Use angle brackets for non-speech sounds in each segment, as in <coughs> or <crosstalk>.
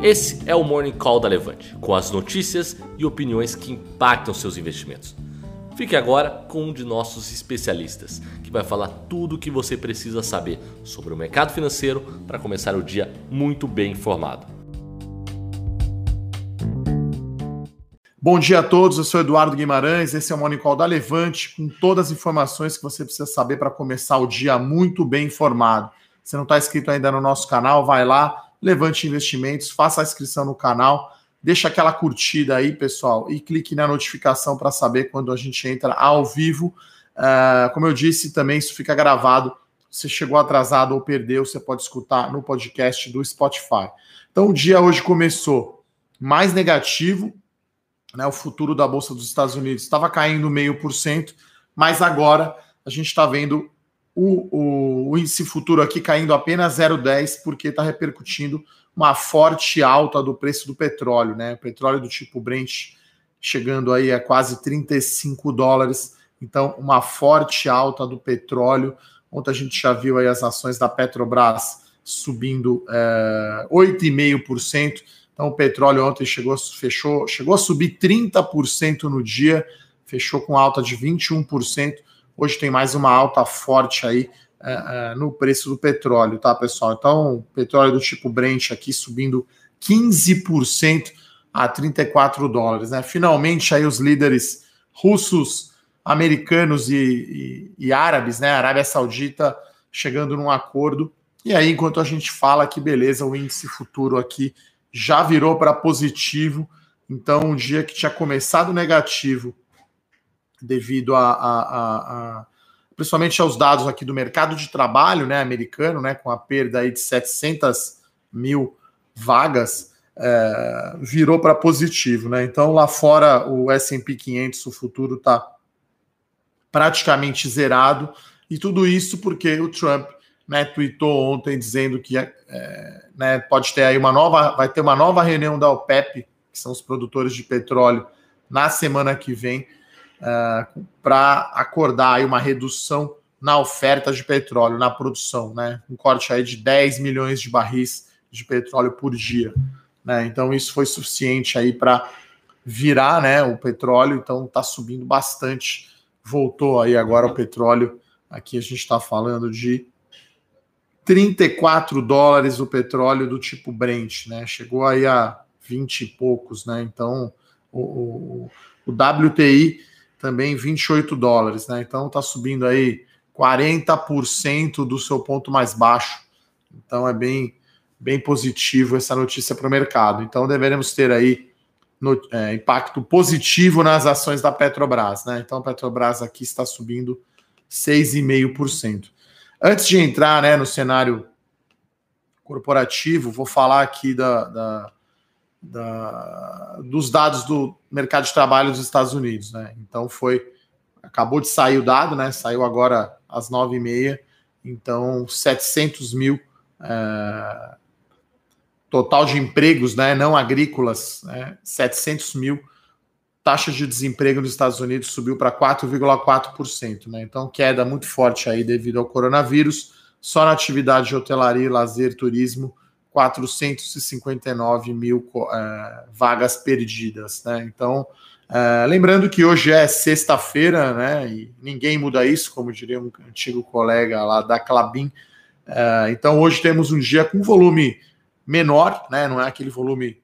Esse é o Morning Call da Levante, com as notícias e opiniões que impactam seus investimentos. Fique agora com um de nossos especialistas, que vai falar tudo o que você precisa saber sobre o mercado financeiro para começar o dia muito bem informado. Bom dia a todos, eu sou Eduardo Guimarães, esse é o Morning Call da Levante, com todas as informações que você precisa saber para começar o dia muito bem informado. Se não está inscrito ainda no nosso canal, vai lá, Levante Investimentos, faça a inscrição no canal, deixa aquela curtida aí, pessoal, e clique na notificação para saber quando a gente entra ao vivo. Uh, como eu disse, também isso fica gravado. Se chegou atrasado ou perdeu, você pode escutar no podcast do Spotify. Então, o dia hoje começou mais negativo, né? O futuro da Bolsa dos Estados Unidos estava caindo meio por cento, mas agora a gente está vendo o, o, o índice futuro aqui caindo apenas 0,10, porque está repercutindo uma forte alta do preço do petróleo, né? Petróleo do tipo Brent chegando aí a quase 35 dólares. Então, uma forte alta do petróleo. Ontem a gente já viu aí as ações da Petrobras subindo é, 8,5%. Então, o petróleo ontem chegou, fechou, chegou a subir 30% no dia, fechou com alta de 21%. Hoje tem mais uma alta forte aí uh, uh, no preço do petróleo, tá, pessoal? Então, petróleo do tipo Brent aqui subindo 15% a 34 dólares, né? Finalmente aí os líderes russos, americanos e, e, e árabes, né? Arábia Saudita chegando num acordo. E aí, enquanto a gente fala que beleza, o índice futuro aqui já virou para positivo. Então, um dia que tinha começado negativo devido a, a, a, a, principalmente aos dados aqui do mercado de trabalho né, americano, né, com a perda aí de 700 mil vagas, é, virou para positivo. Né? Então, lá fora, o S&P 500, o futuro está praticamente zerado, e tudo isso porque o Trump né, tweetou ontem dizendo que é, né, pode ter aí uma nova, vai ter uma nova reunião da OPEP, que são os produtores de petróleo, na semana que vem, é, para acordar aí uma redução na oferta de petróleo, na produção, né? Um corte aí de 10 milhões de barris de petróleo por dia. Né? Então, isso foi suficiente aí para virar né, o petróleo, então está subindo bastante. Voltou aí agora o petróleo. Aqui a gente está falando de 34 dólares o petróleo do tipo Brent, né? Chegou aí a 20 e poucos, né? Então o, o, o WTI também 28 dólares, né? Então está subindo aí 40% do seu ponto mais baixo. Então é bem, bem positivo essa notícia para o mercado. Então deveremos ter aí no, é, impacto positivo nas ações da Petrobras, né? Então a Petrobras aqui está subindo 6,5%. Antes de entrar né, no cenário corporativo, vou falar aqui da, da da, dos dados do mercado de trabalho dos Estados Unidos, né? Então foi acabou de sair o dado, né? Saiu agora às nove e meia. Então 700 mil é, total de empregos, né? Não agrícolas, né? 700 mil. Taxa de desemprego nos Estados Unidos subiu para 4,4%, né? Então queda muito forte aí devido ao coronavírus. Só na atividade de hotelaria, lazer, turismo 459 mil uh, vagas perdidas, né? Então, uh, lembrando que hoje é sexta-feira, né? E ninguém muda isso, como diria um antigo colega lá da Clabin. Uh, então, hoje temos um dia com volume menor, né? Não é aquele volume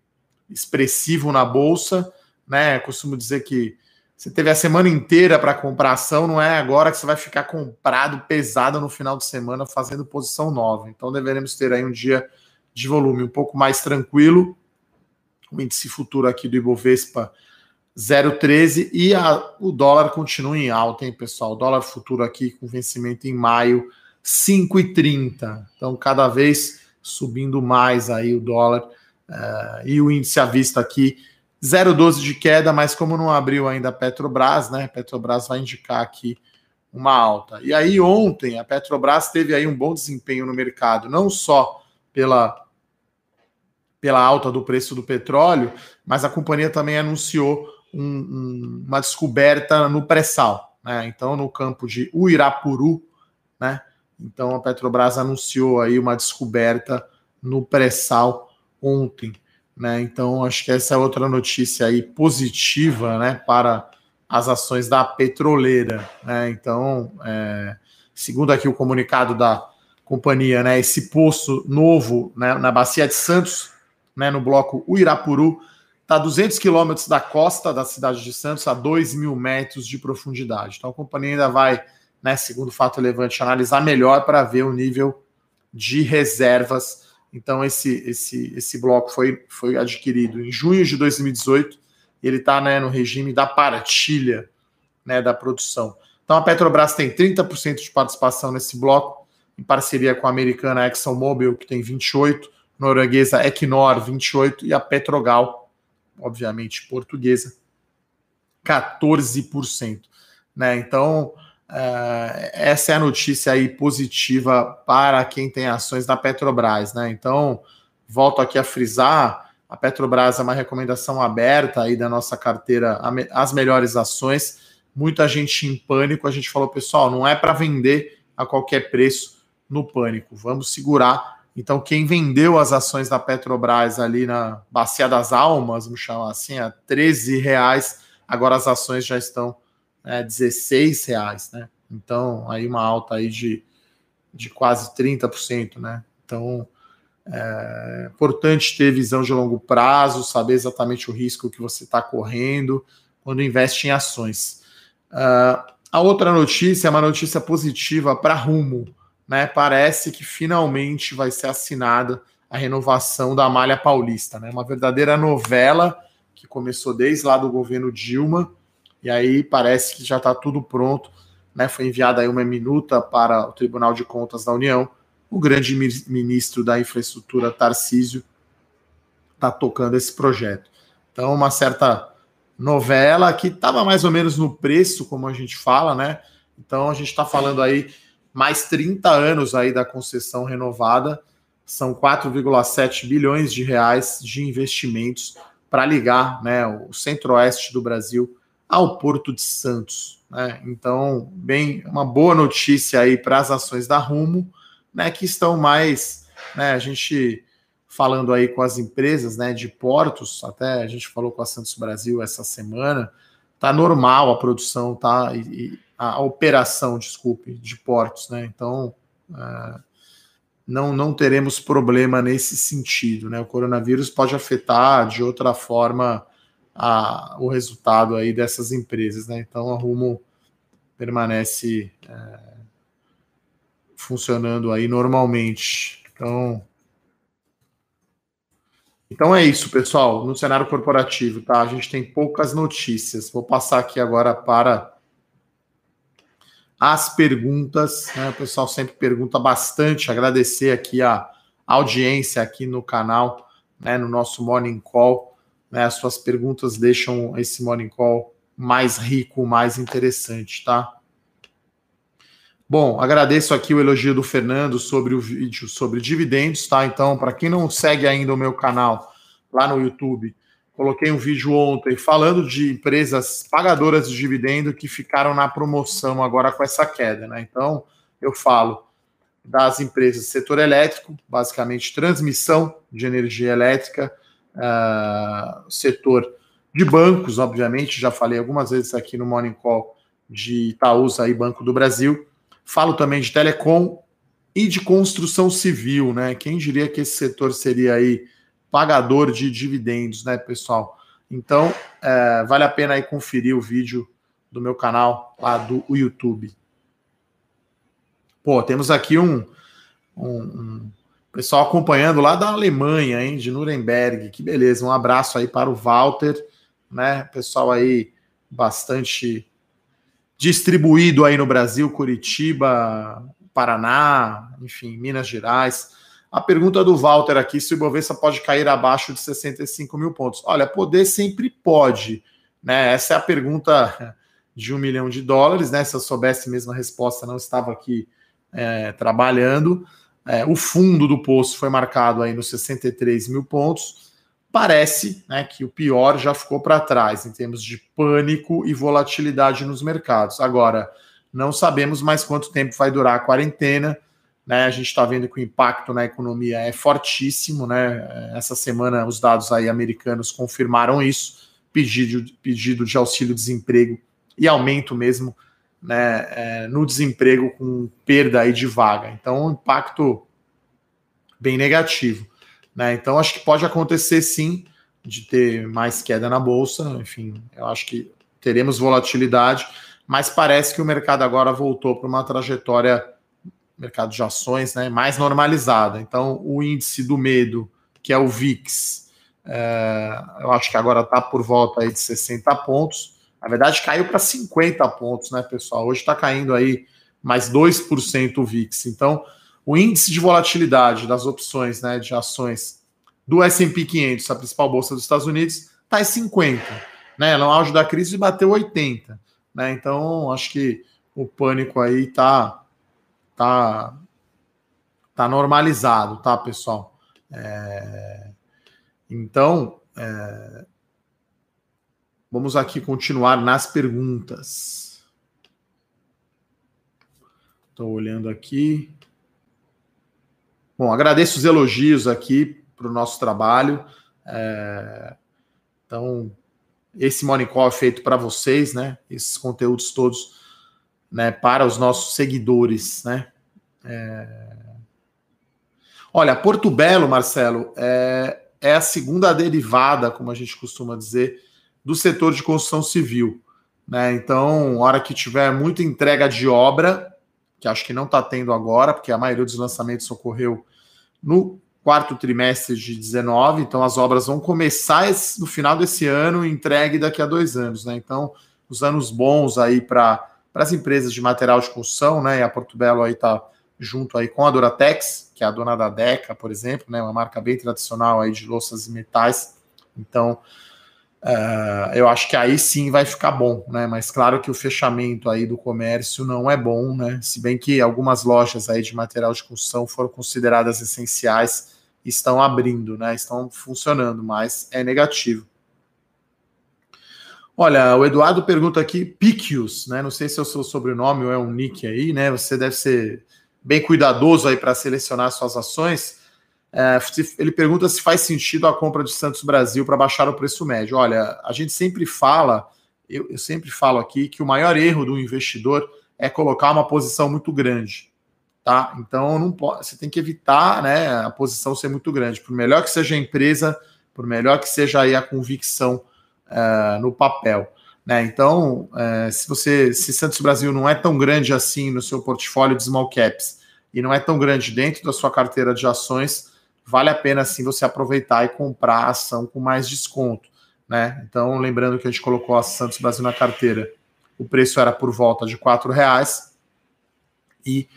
expressivo na bolsa, né? costumo dizer que você teve a semana inteira para comprar ação, não é agora que você vai ficar comprado pesado no final de semana fazendo posição nova. Então, deveremos ter aí um dia de volume um pouco mais tranquilo. O índice futuro aqui do Ibovespa 0,13 e a, o dólar continua em alta, hein, pessoal? O dólar futuro aqui com vencimento em maio 5,30. Então, cada vez subindo mais aí o dólar uh, e o índice à vista aqui 0,12 de queda, mas como não abriu ainda a Petrobras, né? Petrobras vai indicar aqui uma alta. E aí ontem a Petrobras teve aí um bom desempenho no mercado, não só pela pela alta do preço do petróleo, mas a companhia também anunciou um, um, uma descoberta no pré-sal, né? Então, no campo de Uirapuru, né? Então, a Petrobras anunciou aí uma descoberta no pré-sal ontem. Né? Então, acho que essa é outra notícia aí positiva né, para as ações da petroleira. Né? Então, é, segundo aqui o comunicado da companhia, né, esse poço novo né, na Bacia de Santos, né, no bloco Uirapuru, está a 200 quilômetros da costa da cidade de Santos, a 2 mil metros de profundidade. Então, a companhia ainda vai, né, segundo o fato relevante, analisar melhor para ver o nível de reservas então, esse, esse, esse bloco foi, foi adquirido em junho de 2018 e ele está né, no regime da partilha né, da produção. Então, a Petrobras tem 30% de participação nesse bloco, em parceria com a americana ExxonMobil, que tem 28%, norueguesa Equinor, 28%, e a Petrogal, obviamente portuguesa, 14%. Né? Então, Uh, essa é a notícia aí positiva para quem tem ações da Petrobras, né? Então, volto aqui a frisar, a Petrobras é uma recomendação aberta aí da nossa carteira, as melhores ações. Muita gente em pânico, a gente falou, pessoal, não é para vender a qualquer preço no pânico, vamos segurar. Então, quem vendeu as ações da Petrobras ali na Bacia das Almas, vamos chamar assim, a 13 reais, agora as ações já estão é, 16 reais, né? Então, aí uma alta aí de, de quase 30%, né? Então, é importante ter visão de longo prazo, saber exatamente o risco que você está correndo quando investe em ações. Uh, a outra notícia é uma notícia positiva para Rumo, né? Parece que finalmente vai ser assinada a renovação da Malha Paulista, né? Uma verdadeira novela que começou desde lá do governo Dilma e aí parece que já está tudo pronto. Né? Foi enviada aí uma minuta para o Tribunal de Contas da União. O grande ministro da Infraestrutura, Tarcísio, está tocando esse projeto. Então, uma certa novela que estava mais ou menos no preço, como a gente fala, né? Então, a gente está falando aí mais 30 anos aí da concessão renovada, são 4,7 bilhões de reais de investimentos para ligar né, o centro-oeste do Brasil ao Porto de Santos. Né? Então, bem, uma boa notícia aí para as ações da Rumo, né, que estão mais, né, a gente falando aí com as empresas, né, de portos, até a gente falou com a Santos Brasil essa semana, tá normal a produção, tá, e, a operação, desculpe, de portos, né, então uh, não, não teremos problema nesse sentido, né, o coronavírus pode afetar de outra forma a, o resultado aí dessas empresas, né? Então a Rumo permanece é, funcionando aí normalmente. Então, então é isso, pessoal. No cenário corporativo, tá? A gente tem poucas notícias. Vou passar aqui agora para as perguntas. Né? O pessoal sempre pergunta bastante. Agradecer aqui a audiência aqui no canal, né? No nosso Morning Call. Né? As suas perguntas deixam esse Morning Call mais rico, mais interessante, tá? Bom, agradeço aqui o elogio do Fernando sobre o vídeo sobre dividendos, tá? Então, para quem não segue ainda o meu canal lá no YouTube, coloquei um vídeo ontem falando de empresas pagadoras de dividendo que ficaram na promoção agora com essa queda, né? Então, eu falo das empresas do setor elétrico, basicamente transmissão de energia elétrica, uh, setor de bancos, obviamente, já falei algumas vezes aqui no Morning Call de Itaúsa e Banco do Brasil. Falo também de telecom e de construção civil, né? Quem diria que esse setor seria aí pagador de dividendos, né, pessoal? Então, é, vale a pena aí conferir o vídeo do meu canal lá do YouTube. Pô, temos aqui um, um, um Pessoal acompanhando lá da Alemanha, hein, de Nuremberg. Que beleza. Um abraço aí para o Walter, né? Pessoal aí bastante distribuído aí no Brasil, Curitiba, Paraná, enfim, Minas Gerais. A pergunta do Walter aqui: se o Ibovespa pode cair abaixo de 65 mil pontos? Olha, poder sempre pode, né? Essa é a pergunta de um milhão de dólares, né? Se eu soubesse mesmo a resposta, não estava aqui é, trabalhando. É, o fundo do poço foi marcado aí nos 63 mil pontos. Parece né, que o pior já ficou para trás em termos de pânico e volatilidade nos mercados. Agora, não sabemos mais quanto tempo vai durar a quarentena. Né? A gente está vendo que o impacto na economia é fortíssimo, né? Essa semana os dados aí americanos confirmaram isso, pedido, pedido de auxílio-desemprego e aumento mesmo né, é, no desemprego com perda aí de vaga. Então, um impacto bem negativo. Né? Então, acho que pode acontecer sim de ter mais queda na bolsa. Enfim, eu acho que teremos volatilidade, mas parece que o mercado agora voltou para uma trajetória, mercado de ações, né, mais normalizada. Então, o índice do medo, que é o VIX, é, eu acho que agora está por volta aí de 60 pontos na verdade, caiu para 50 pontos, né, pessoal? Hoje está caindo aí mais 2% o VIX. Então, o índice de volatilidade das opções né, de ações do S&P 500, a principal bolsa dos Estados Unidos, está em 50. Né? No auge da crise bateu 80. Né? Então, acho que o pânico aí está tá, tá normalizado, tá, pessoal? É... Então, é... Vamos aqui continuar nas perguntas. Estou olhando aqui. Bom, agradeço os elogios aqui para o nosso trabalho. É... Então, esse Morning Call é feito para vocês, né? Esses conteúdos todos né, para os nossos seguidores, né? É... Olha, Porto Belo, Marcelo, é, é a segunda derivada, como a gente costuma dizer, do setor de construção civil. Né? Então, hora que tiver muita entrega de obra, que acho que não está tendo agora, porque a maioria dos lançamentos ocorreu no quarto trimestre de 19, então as obras vão começar no final desse ano e entregue daqui a dois anos. Né? Então, os anos bons aí para as empresas de material de construção, né? E a Porto Belo aí está junto aí com a Duratex, que é a dona da Deca, por exemplo, né? Uma marca bem tradicional aí de louças e metais. Então, Uh, eu acho que aí sim vai ficar bom, né? Mas claro que o fechamento aí do comércio não é bom, né? Se bem que algumas lojas aí de material de construção foram consideradas essenciais, estão abrindo, né? Estão funcionando, mas é negativo. Olha, o Eduardo pergunta aqui, Piquius, né? Não sei se é o seu sobrenome ou é um nick aí, né? Você deve ser bem cuidadoso aí para selecionar suas ações. É, ele pergunta se faz sentido a compra de Santos Brasil para baixar o preço médio. Olha, a gente sempre fala, eu, eu, sempre falo aqui, que o maior erro do investidor é colocar uma posição muito grande. Tá? Então não pode, você tem que evitar né, a posição ser muito grande. Por melhor que seja a empresa, por melhor que seja aí a convicção uh, no papel. Né? Então, uh, se você se Santos Brasil não é tão grande assim no seu portfólio de small caps e não é tão grande dentro da sua carteira de ações, vale a pena sim você aproveitar e comprar a ação com mais desconto. Né? Então, lembrando que a gente colocou a Santos Brasil na carteira, o preço era por volta de R$ reais e,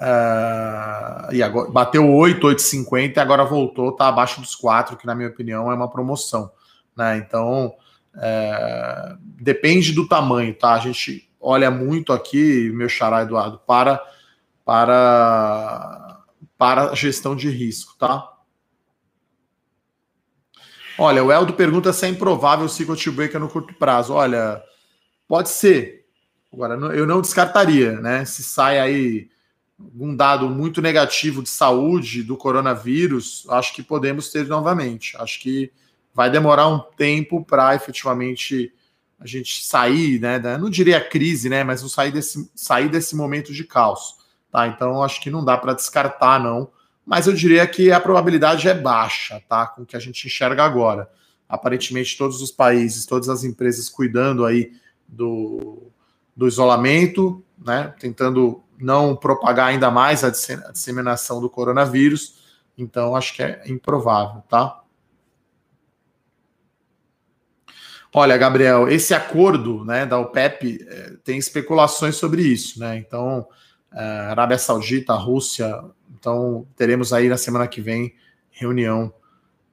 uh, e agora bateu 8, 8,50 e agora voltou, está abaixo dos 4, que na minha opinião é uma promoção. Né? Então, uh, depende do tamanho, tá? A gente olha muito aqui, meu xará Eduardo, para para para gestão de risco, tá? Olha, o Eldo pergunta se é improvável o circuit breaker no curto prazo. Olha, pode ser. Agora, eu não descartaria, né? Se sai aí um dado muito negativo de saúde do coronavírus, acho que podemos ter novamente. Acho que vai demorar um tempo para efetivamente a gente sair, né? Não diria crise, né? Mas não sair desse, sair desse momento de caos. Tá? Então, acho que não dá para descartar, não. Mas eu diria que a probabilidade é baixa, tá? Com o que a gente enxerga agora. Aparentemente, todos os países, todas as empresas cuidando aí do, do isolamento, né? Tentando não propagar ainda mais a disseminação do coronavírus. Então, acho que é improvável, tá? Olha, Gabriel, esse acordo né, da OPEP é, tem especulações sobre isso, né? Então, uh, Arábia Saudita, Rússia. Então, teremos aí na semana que vem reunião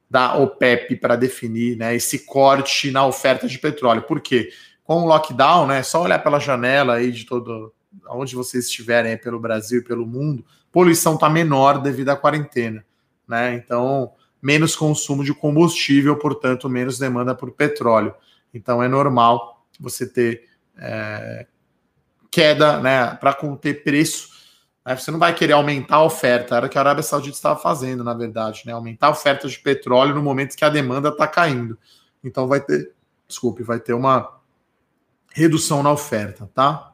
da OPEP para definir né, esse corte na oferta de petróleo. Por quê? Com o lockdown, né, só olhar pela janela aí de todo onde vocês estiverem pelo Brasil e pelo mundo, poluição está menor devido à quarentena. Né? Então, menos consumo de combustível, portanto, menos demanda por petróleo. Então, é normal você ter é, queda, né, para conter preço Né? Você não vai querer aumentar a oferta, era o que a Arábia Saudita estava fazendo, na verdade, né? Aumentar a oferta de petróleo no momento que a demanda está caindo. Então vai ter, desculpe, vai ter uma redução na oferta, tá?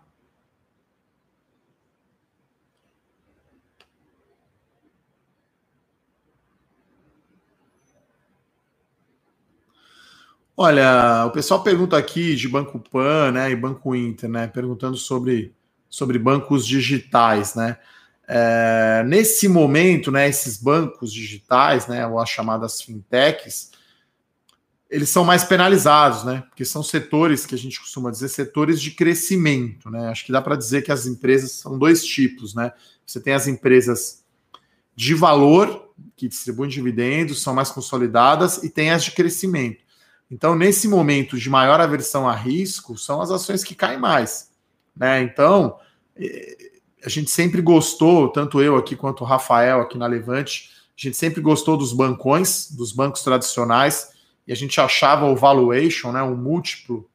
Olha, o pessoal pergunta aqui de Banco Pan, né, e Banco Inter, né, perguntando sobre, sobre bancos digitais, né. É, nesse momento, né, esses bancos digitais, né, ou as chamadas fintechs, eles são mais penalizados, né, porque são setores que a gente costuma dizer setores de crescimento, né. Acho que dá para dizer que as empresas são dois tipos, né. Você tem as empresas de valor que distribuem dividendos, são mais consolidadas, e tem as de crescimento. Então, nesse momento de maior aversão a risco, são as ações que caem mais. Né? Então, eh, a gente sempre gostou, tanto eu aqui quanto o Rafael aqui na Levante, a gente sempre gostou dos bancões, dos bancos tradicionais, e a gente achava o valuation, né, o múltiplo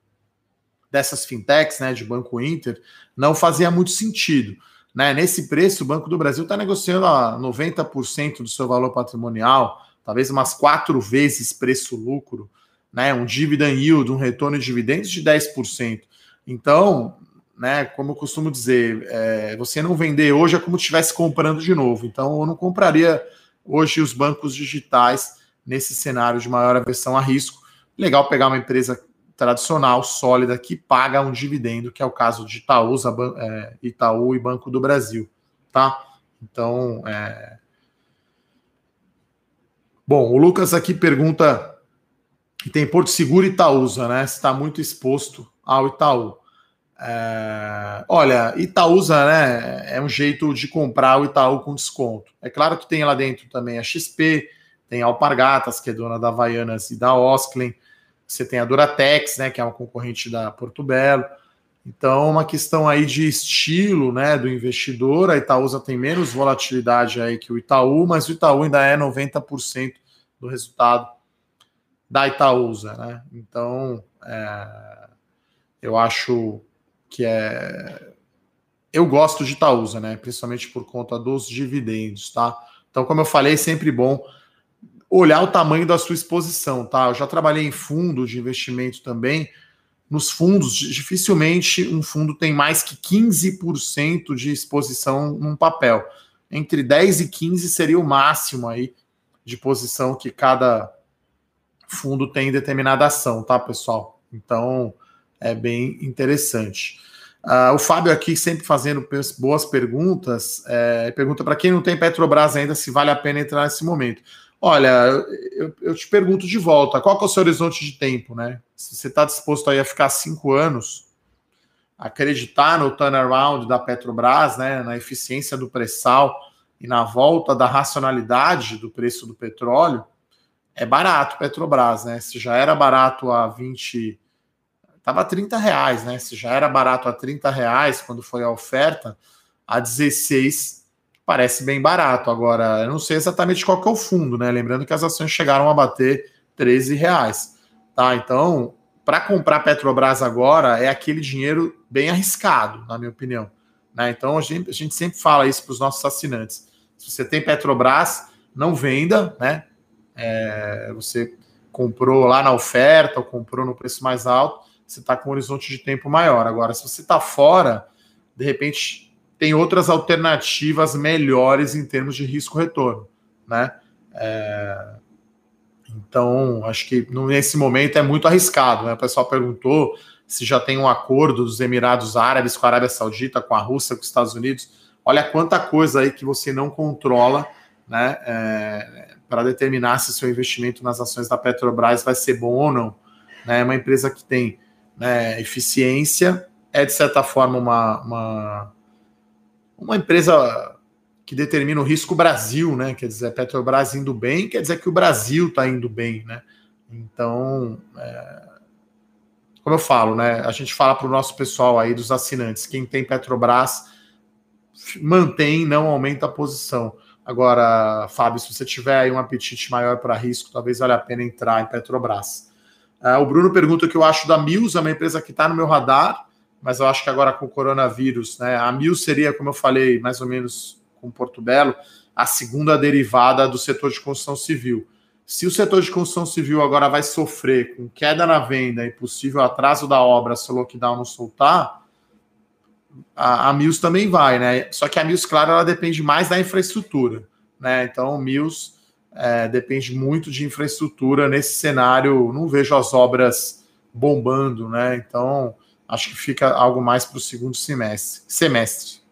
dessas fintechs, né, de Banco Inter, não fazia muito sentido. Né? Nesse preço, o Banco do Brasil está negociando a 90% do seu valor patrimonial, talvez umas quatro vezes preço-lucro né, um dividend yield, um retorno de dividendos de 10%. Então, né, como eu costumo dizer, é, você não vender hoje é como se estivesse comprando de novo. Então, eu não compraria hoje os bancos digitais nesse cenário de maior aversão a risco. Legal pegar uma empresa tradicional, sólida, que paga um dividendo, que é o caso de Itaúsa, é, Itaú e Banco do Brasil, tá? Então, é... Bom, o Lucas aqui pergunta e tem Porto Seguro e Itaúsa, né? Está muito exposto ao Itaú. É... Olha, Itaúsa, né? É um jeito de comprar o Itaú com desconto. É claro que tem lá dentro também a XP, tem a Alpargatas, que é dona da Havaianas e da Osklen. Você tem a Duratex, né? Que é uma concorrente da Porto Belo. Então, uma questão aí de estilo, né, do investidor. A Itaúsa tem menos volatilidade aí que o Itaú, mas o Itaú ainda é 90% do resultado da Itaúsa, né? Então, é, eu acho que é. Eu gosto de Itaúsa, né? Principalmente por conta dos dividendos, tá? Então, como eu falei, é sempre bom olhar o tamanho da sua exposição, tá? Eu já trabalhei em fundos de investimento também. Nos fundos, dificilmente um fundo tem mais que 15% de exposição num papel. Entre 10 e 15 seria o máximo aí de posição que cada fundo tem determinada ação, tá, pessoal? Então é bem interessante. Uh, o Fábio aqui sempre fazendo boas perguntas. É, pergunta para quem não tem Petrobras ainda se vale a pena entrar nesse momento. Olha, eu, eu te pergunto de volta, qual é o seu horizonte de tempo, né? Se você está disposto aí a ficar cinco anos, acreditar no turnaround da Petrobras, né, na eficiência do pré-sal e na volta da racionalidade do preço do petróleo, é barato Petrobras, né? Se já era barato a 20. Tava a 30 reais, né? Se já era barato a 30 reais quando foi a oferta, a 16 parece bem barato. Agora, eu não sei exatamente qual que é o fundo, né? Lembrando que as ações chegaram a bater 13 reais. Tá? Então, para comprar Petrobras agora é aquele dinheiro bem arriscado, na minha opinião. Né? Então, a gente, a gente sempre fala isso para os nossos assinantes. Se você tem Petrobras, não venda, né? É, você comprou lá na oferta ou comprou no preço mais alto, você está com um horizonte de tempo maior. Agora, se você está fora, de repente tem outras alternativas melhores em termos de risco-retorno, né? É, então, acho que nesse momento é muito arriscado. Né? O pessoal perguntou se já tem um acordo dos Emirados Árabes com a Arábia Saudita, com a Rússia, com os Estados Unidos. Olha quanta coisa aí que você não controla, né? É, para determinar se seu investimento nas ações da Petrobras vai ser bom ou não. Né? É uma empresa que tem né, eficiência, é de certa forma uma, uma, uma empresa que determina o risco Brasil, né? Quer dizer, Petrobras indo bem, quer dizer que o Brasil está indo bem, né? Então, é, como eu falo, né? A gente fala para o nosso pessoal aí dos assinantes, quem tem Petrobras mantém, não aumenta a posição. Agora, Fábio, se você tiver um apetite maior para risco, talvez valha a pena entrar em Petrobras. Uh, o Bruno pergunta o que eu acho da Mills, é uma empresa que está no meu radar. mas eu acho que agora com o coronavírus, né, a Mil seria, como eu falei, mais ou menos com Porto Belo, a segunda derivada do setor de construção civil. Se o setor de construção civil agora vai sofrer com queda na venda e possível atraso da obra se o lockdown não soltar, a, a Mills também vai, né? Só que a Mills, claro, ela depende mais da infraestrutura, né? Então, o Mills é, depende muito de infraestrutura nesse cenário. Não vejo as obras bombando, né? Então, acho que fica algo mais para o segundo semestre. semestre.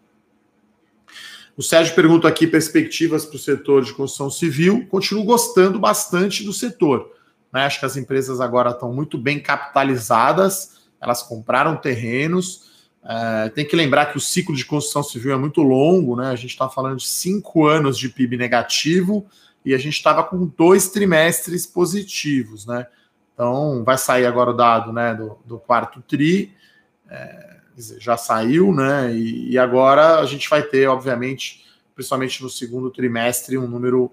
O Sérgio pergunta aqui perspectivas para o setor de construção civil. Continuo gostando bastante do setor. Né? Acho que as empresas agora estão muito bem capitalizadas, elas compraram terrenos. É, tem que lembrar que o ciclo de construção civil é muito longo, né? A gente está falando de cinco anos de PIB negativo e a gente estava com dois trimestres positivos, né? Então vai sair agora o dado né, do, do quarto TRI. É, já saiu, né? E, e, agora a gente vai ter, obviamente, principalmente no segundo trimestre, um número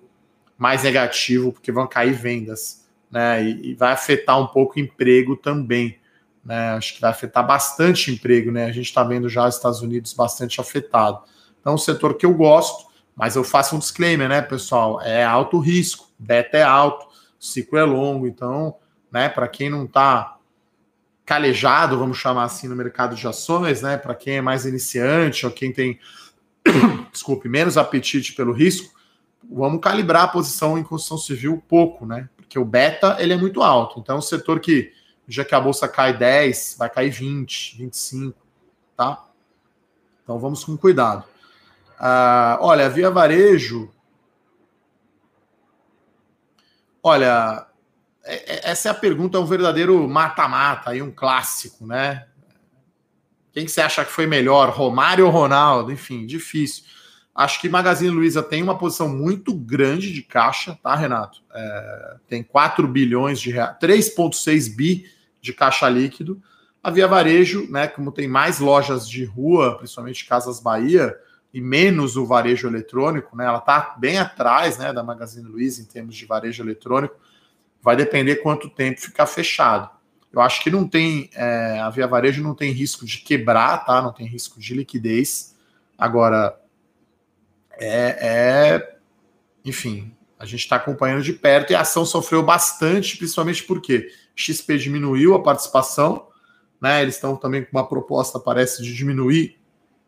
mais negativo, porque vão cair vendas, né? E, e vai afetar um pouco o emprego também. Né? Acho que vai afetar bastante emprego, né? A gente está vendo já os Estados Unidos bastante afetado. Então, é um setor que eu gosto, mas eu faço um disclaimer, né, pessoal? É alto risco, beta é alto, ciclo é longo, então, né, para quem não está calejado, vamos chamar assim, no mercado de ações, né? Para quem é mais iniciante ou quem tem, <coughs> desculpe, menos apetite pelo risco, vamos calibrar a posição em construção civil pouco, né? Porque o beta ele é muito alto. Então, o setor que já que a bolsa cai 10, vai cair 20, 25, tá? Então vamos com cuidado. Uh, olha, via varejo. Olha, é, é, essa é a pergunta, é um verdadeiro mata-mata, aí um clássico, né? Quem que você acha que foi melhor, Romário ou Ronaldo? Enfim, difícil. Acho que Magazine Luiza tem uma posição muito grande de caixa, tá, Renato? É, tem 4 bilhões de reais, 3,6 bi de caixa líquido. A Via Varejo, né, como tem mais lojas de rua, principalmente Casas Bahia, e menos o varejo eletrônico, né, ela está bem atrás né, da Magazine Luiza em termos de varejo eletrônico vai depender quanto tempo ficar fechado. Eu acho que não tem, é, a Via Varejo não tem risco de quebrar, tá? Não tem risco de liquidez. Agora, é, é enfim, a gente está acompanhando de perto e a ação sofreu bastante, principalmente porque XP diminuiu a participação, né? Eles estão também com uma proposta, parece, de diminuir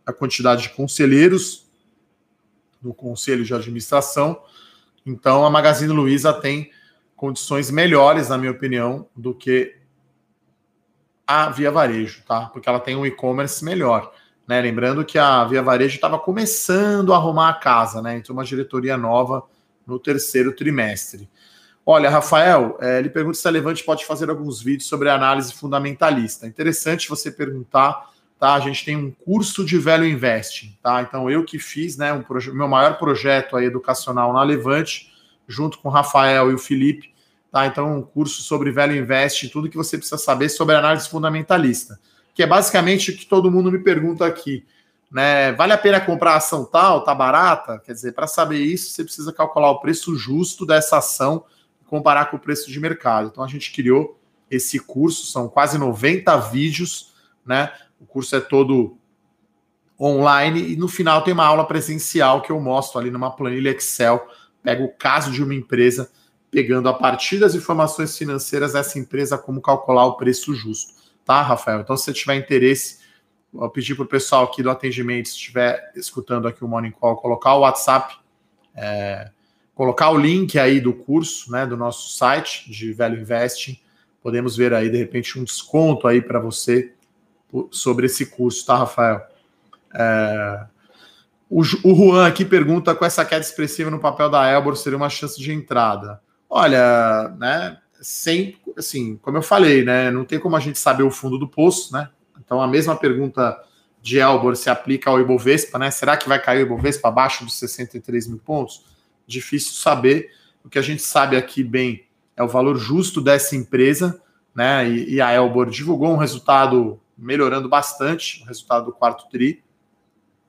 a quantidade de conselheiros no conselho de administração. Então, a Magazine Luiza tem condições melhores, na minha opinião, do que a Via Varejo, tá? Porque ela tem um e-commerce melhor. Né? Lembrando que a Via Varejo estava começando a arrumar a casa, né? Entrou uma diretoria nova no terceiro trimestre. Olha, Rafael, é, ele pergunta se a Levante pode fazer alguns vídeos sobre análise fundamentalista. Interessante você perguntar, tá? A gente tem um curso de velho investing, tá? Então eu que fiz, né, um meu maior projeto aí educacional na Levante, junto com o Rafael e o Felipe, tá? Então, um curso sobre Velho Invest, tudo que você precisa saber sobre análise fundamentalista, que é basicamente o que todo mundo me pergunta aqui. Né? Vale a pena comprar ação tal? Tá barata? Quer dizer, para saber isso, você precisa calcular o preço justo dessa ação e comparar com o preço de mercado. Então, a gente criou esse curso, são quase 90 vídeos, né? O curso é todo online e no final tem uma aula presencial que eu mostro ali numa planilha Excel pega o caso de uma empresa, pegando a partir das informações financeiras dessa empresa como calcular o preço justo. Tá, Rafael? Então, se você tiver interesse, vou pedir para o pessoal aqui do atendimento, se estiver escutando aqui o Morning Call, colocar o WhatsApp, é, colocar o link aí do curso, né, do nosso site de Velho Investing. Podemos ver aí, de repente, um desconto aí para você sobre esse curso, tá, Rafael? É, o, o Juan aqui pergunta com essa queda expressiva no papel da Elbor seria uma chance de entrada. Olha, né? Sem, assim, como eu falei, né? Não tem como a gente saber o fundo do poço, né? Então a mesma pergunta de Elbor se aplica ao Ibovespa, né? Será que vai cair o Ibovespa abaixo dos 63 mil pontos? Difícil saber. O que a gente sabe aqui bem é o valor justo dessa empresa, né? E, e a Elbor divulgou um resultado melhorando bastante, o resultado do quarto tri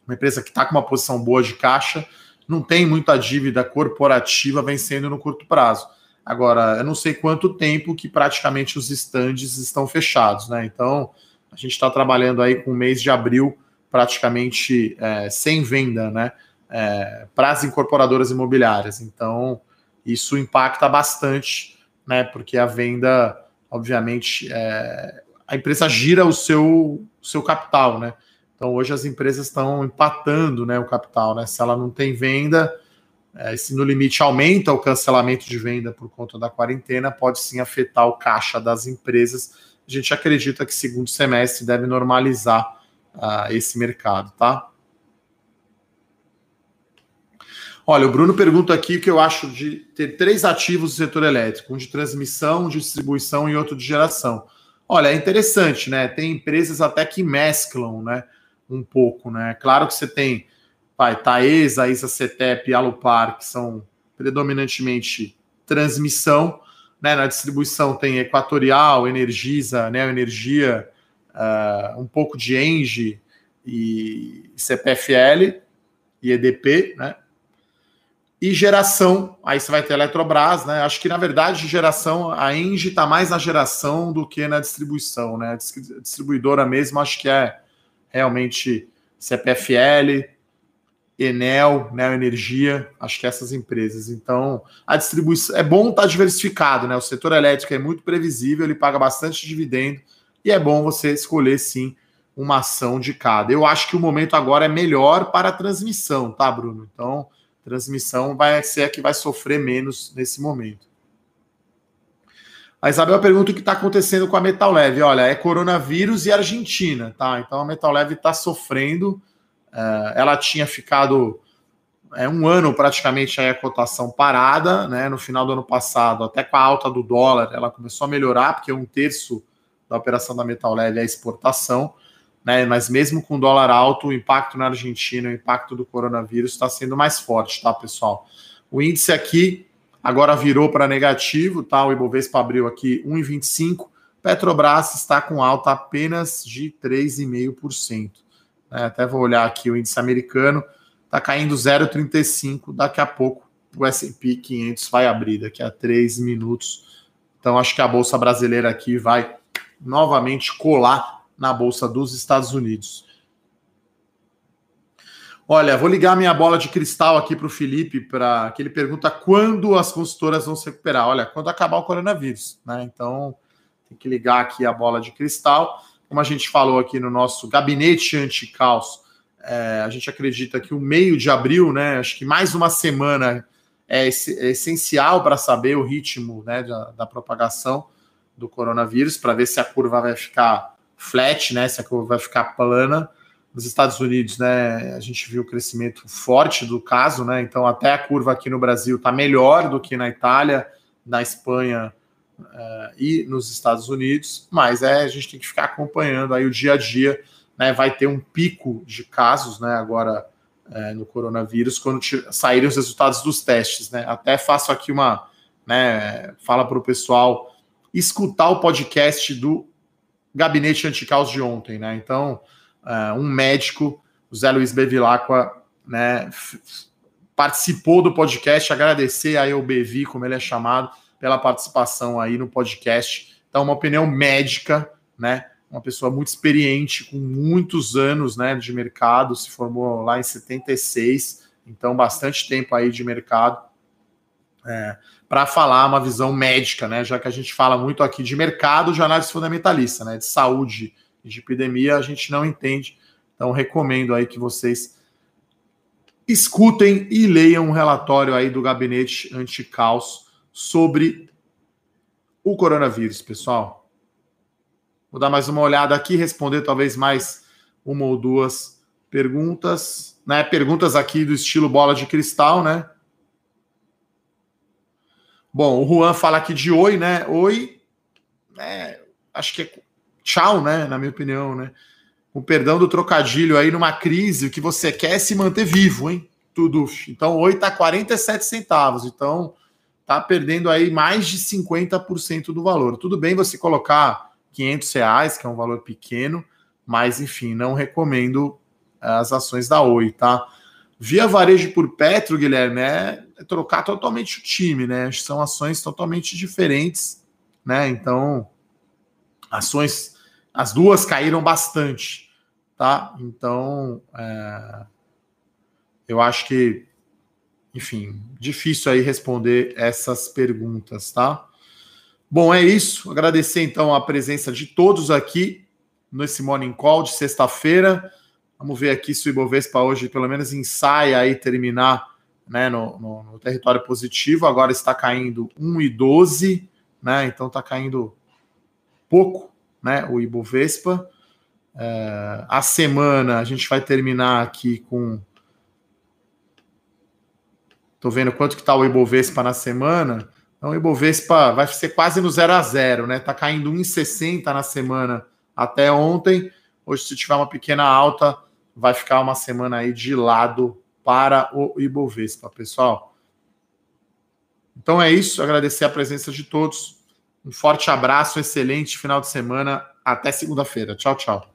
uma empresa que está com uma posição boa de caixa, não tem muita dívida corporativa vencendo no curto prazo. Agora, eu não sei quanto tempo que praticamente os estandes estão fechados, né? Então, a gente está trabalhando aí com o mês de abril praticamente é, sem venda, né? É, para as incorporadoras imobiliárias. Então, isso impacta bastante, né? Porque a venda, obviamente, é, a empresa gira o seu, seu capital, né? Então, hoje as empresas estão empatando né, o capital, né? Se ela não tem venda, é, se no limite aumenta o cancelamento de venda por conta da quarentena, pode sim afetar o caixa das empresas. A gente acredita que segundo semestre deve normalizar uh, esse mercado, tá? Olha, o Bruno pergunta aqui o que eu acho de ter três ativos do setor elétrico, um de transmissão, um de distribuição e outro de geração. Olha, é interessante, né? Tem empresas até que mesclam, né? Um pouco, né? Claro que você tem vai, Taesa, Isa Cetep Alupar, que são predominantemente transmissão, né? Na distribuição tem Equatorial, Energisa, Neo Energia, uh, um pouco de Engie e CPFL e EDP, né? E geração, aí você vai ter Eletrobras, né? Acho que na verdade geração, a Engie está mais na geração do que na distribuição, né? A distribuidora mesmo, acho que é realmente CPFL, Enel, Neo Energia, acho que essas empresas. Então, a distribuição é bom estar tá diversificado, né? O setor elétrico é muito previsível, ele paga bastante dividendo e é bom você escolher sim uma ação de cada. Eu acho que o momento agora é melhor para a transmissão, tá, Bruno? Então, transmissão vai ser a que vai sofrer menos nesse momento. A Isabel pergunta o que está acontecendo com a Metal Leve. Olha, é coronavírus e Argentina, tá? Então a Metal Leve está sofrendo. Uh, ela tinha ficado é, um ano praticamente a cotação parada, né? No final do ano passado, até com a alta do dólar, ela começou a melhorar, porque um terço da operação da Metal Leve é exportação né? Mas mesmo com dólar alto, o impacto na Argentina, o impacto do coronavírus está sendo mais forte, tá, pessoal? O índice aqui agora virou para negativo, tá? O Ibovespa abriu aqui 1,25. Petrobras está com alta apenas de 3,5%. Né? Até vou olhar aqui o índice americano, está caindo 0,35. Daqui a pouco o S&P 500 vai abrir, daqui a 3 minutos. Então acho que a bolsa brasileira aqui vai novamente colar na Bolsa dos Estados Unidos. Olha, vou ligar minha bola de cristal aqui para o Felipe, para que ele pergunta quando as consultoras vão se recuperar. Olha, quando acabar o coronavírus, né? Então tem que ligar aqui a bola de cristal. Como a gente falou aqui no nosso gabinete anti-caos, é, a gente acredita que o meio de abril, né? Acho que mais uma semana é, é essencial para saber o ritmo né, da, da propagação do coronavírus, para ver se a curva vai ficar flat, né? Se a curva vai ficar plana. Nos Estados Unidos, né, a gente viu o crescimento forte do caso, né? Então, até a curva aqui no Brasil está melhor do que na Itália, na Espanha uh, e nos Estados Unidos, mas é, a gente tem que ficar acompanhando aí o dia a dia, né? Vai ter um pico de casos, né? Agora é, no coronavírus, quando saírem os resultados dos testes, né? Até faço aqui uma, né? Fala para o pessoal escutar o podcast do gabinete anticaos de ontem, né? Então, uh, um médico, o Zé Luiz Bevilacqua, né, participou do podcast, agradecer aí ao Bevi, como ele é chamado, pela participação aí no podcast. Então, uma opinião médica, né? Uma pessoa muito experiente, com muitos anos né, de mercado, se formou lá em 76, então bastante tempo aí de mercado. É, para falar uma visão médica, né? Já que a gente fala muito aqui de mercado, de análise fundamentalista, né? De saúde e de epidemia, a gente não entende. Então, recomendo aí que vocês escutem e leiam um relatório aí do gabinete anti-caos sobre o coronavírus, pessoal. Vou dar mais uma olhada aqui, responder talvez mais uma ou duas perguntas, né? Perguntas aqui do estilo bola de cristal, né? Bom, o Juan fala aqui de oi, né? Oi, é, acho que é tchau, né? Na minha opinião, né? Com perdão do trocadilho aí numa crise, o que você quer é se manter vivo, hein? Tudo. Então, oi tá 47 centavos. Então, tá perdendo aí mais de 50% do valor. Tudo bem você colocar 500 reais, que é um valor pequeno, mas enfim, não recomendo as ações da Oi, tá? Via varejo por Petro, Guilherme, é trocar totalmente o time, né? São ações totalmente diferentes, né? Então, ações as duas caíram bastante, tá? Então, é, eu acho que, enfim, difícil aí responder essas perguntas, tá? Bom, é isso. Agradecer então a presença de todos aqui nesse Morning Call de sexta-feira. Vamos ver aqui se o Ibovespa hoje pelo menos ensaia aí terminar né, no, no, no território positivo. Agora está caindo 1,12, né? Então está caindo pouco, né? O Ibovespa. É, a semana a gente vai terminar aqui com. Estou vendo quanto que está o Ibovespa na semana. Então o Ibovespa vai ser quase no 0 a 0, né? Está caindo 1,60 na semana até ontem. Hoje, se tiver uma pequena alta, vai ficar uma semana aí de lado para o Ibovespa, pessoal. Então é isso, agradecer a presença de todos. Um forte abraço, excelente final de semana. Até segunda-feira. Tchau, tchau.